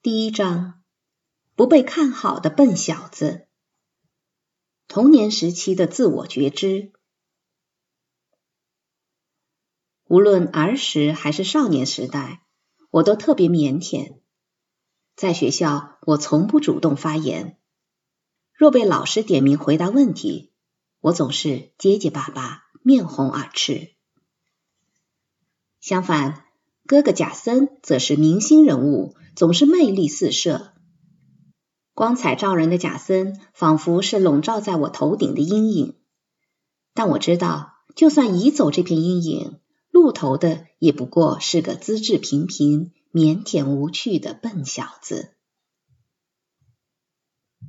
第一章：不被看好的笨小子。童年时期的自我觉知，无论儿时还是少年时代，我都特别腼腆。在学校，我从不主动发言。若被老师点名回答问题，我总是结结巴巴、面红耳赤。相反，哥哥贾森则是明星人物，总是魅力四射。光彩照人的贾森，仿佛是笼罩在我头顶的阴影。但我知道，就算移走这片阴影，露头的也不过是个资质平平、腼腆无趣的笨小子。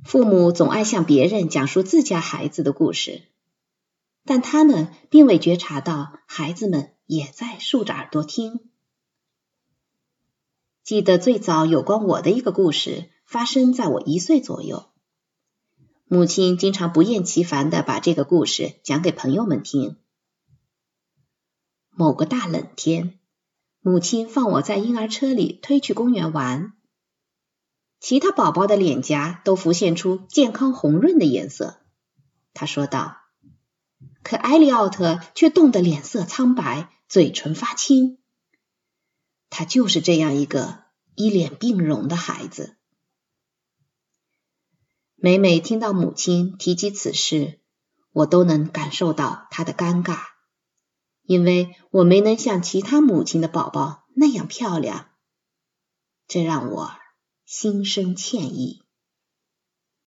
父母总爱向别人讲述自家孩子的故事，但他们并未觉察到，孩子们也在竖着耳朵听。记得最早有关我的一个故事，发生在我一岁左右。母亲经常不厌其烦的把这个故事讲给朋友们听。某个大冷天，母亲放我在婴儿车里推去公园玩，其他宝宝的脸颊都浮现出健康红润的颜色。她说道：“可艾利奥特却冻得脸色苍白，嘴唇发青。”他就是这样一个一脸病容的孩子。每每听到母亲提及此事，我都能感受到他的尴尬，因为我没能像其他母亲的宝宝那样漂亮，这让我心生歉意。